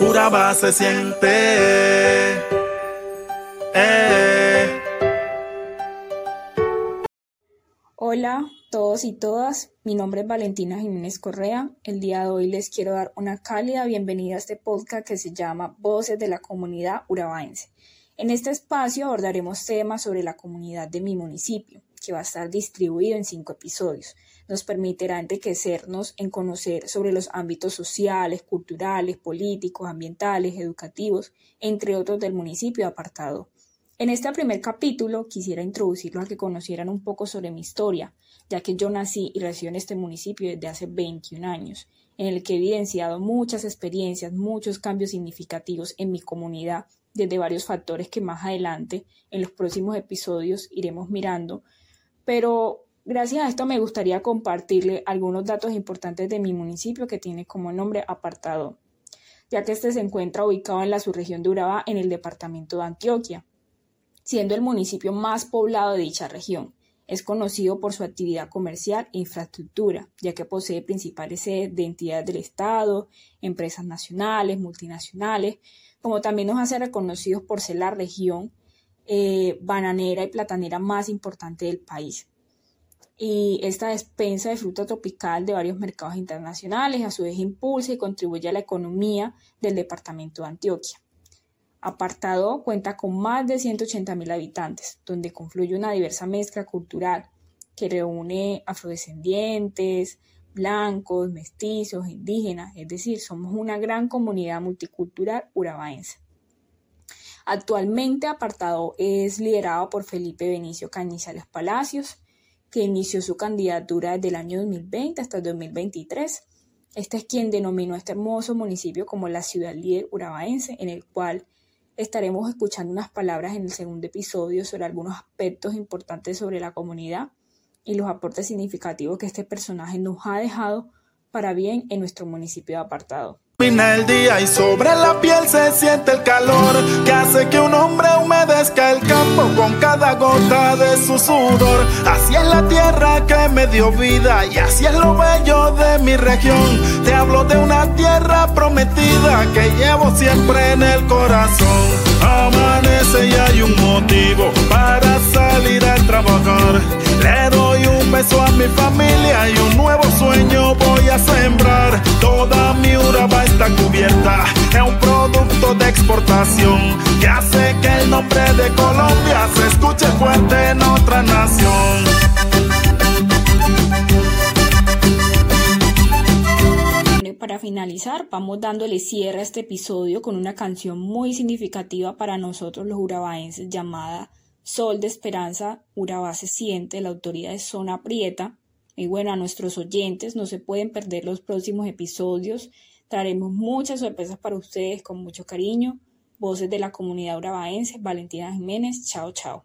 Urabá se siente. Eh. Hola todos y todas, mi nombre es Valentina Jiménez Correa. El día de hoy les quiero dar una cálida bienvenida a este podcast que se llama Voces de la Comunidad Urabaense. En este espacio abordaremos temas sobre la comunidad de mi municipio, que va a estar distribuido en cinco episodios. Nos permitirá enriquecernos en conocer sobre los ámbitos sociales, culturales, políticos, ambientales, educativos, entre otros del municipio apartado. En este primer capítulo quisiera introducirlos a que conocieran un poco sobre mi historia, ya que yo nací y resido en este municipio desde hace 21 años, en el que he evidenciado muchas experiencias, muchos cambios significativos en mi comunidad desde varios factores que más adelante en los próximos episodios iremos mirando, pero gracias a esto me gustaría compartirle algunos datos importantes de mi municipio que tiene como nombre Apartado, ya que este se encuentra ubicado en la subregión de Urabá en el departamento de Antioquia, siendo el municipio más poblado de dicha región. Es conocido por su actividad comercial e infraestructura, ya que posee principales sedes de entidades del Estado, empresas nacionales, multinacionales, como también nos hace reconocidos por ser la región eh, bananera y platanera más importante del país. Y esta despensa de fruta tropical de varios mercados internacionales a su vez impulsa y contribuye a la economía del departamento de Antioquia. Apartado cuenta con más de 180.000 habitantes, donde confluye una diversa mezcla cultural que reúne afrodescendientes, blancos, mestizos, indígenas, es decir, somos una gran comunidad multicultural urabaense. Actualmente Apartado es liderado por Felipe Benicio Cañizales Palacios, que inició su candidatura desde el año 2020 hasta el 2023. Este es quien denominó este hermoso municipio como la ciudad líder urabaense, en el cual estaremos escuchando unas palabras en el segundo episodio sobre algunos aspectos importantes sobre la comunidad y los aportes significativos que este personaje nos ha dejado para bien en nuestro municipio de apartado. El día y sobre la piel se siente el calor que hace que un hombre humedezca el campo con cada gota de su sudor. Así es la tierra que me dio vida y así es lo bello de mi región. Te hablo de una tierra prometida que llevo siempre en el corazón. Amanece y hay un motivo para salir a trabajar. Le doy un beso a mi familia y un nuevo sueño voy a sembrar. De exportación que hace que el nombre de Colombia se escuche fuerte en otra nación. Para finalizar, vamos dándole cierre a este episodio con una canción muy significativa para nosotros los urabaenses llamada Sol de Esperanza, Urabá se siente, la autoría de Zona Prieta. Y bueno, a nuestros oyentes no se pueden perder los próximos episodios. Traeremos muchas sorpresas para ustedes con mucho cariño. Voces de la comunidad urabaense, Valentina Jiménez. Chao, chao.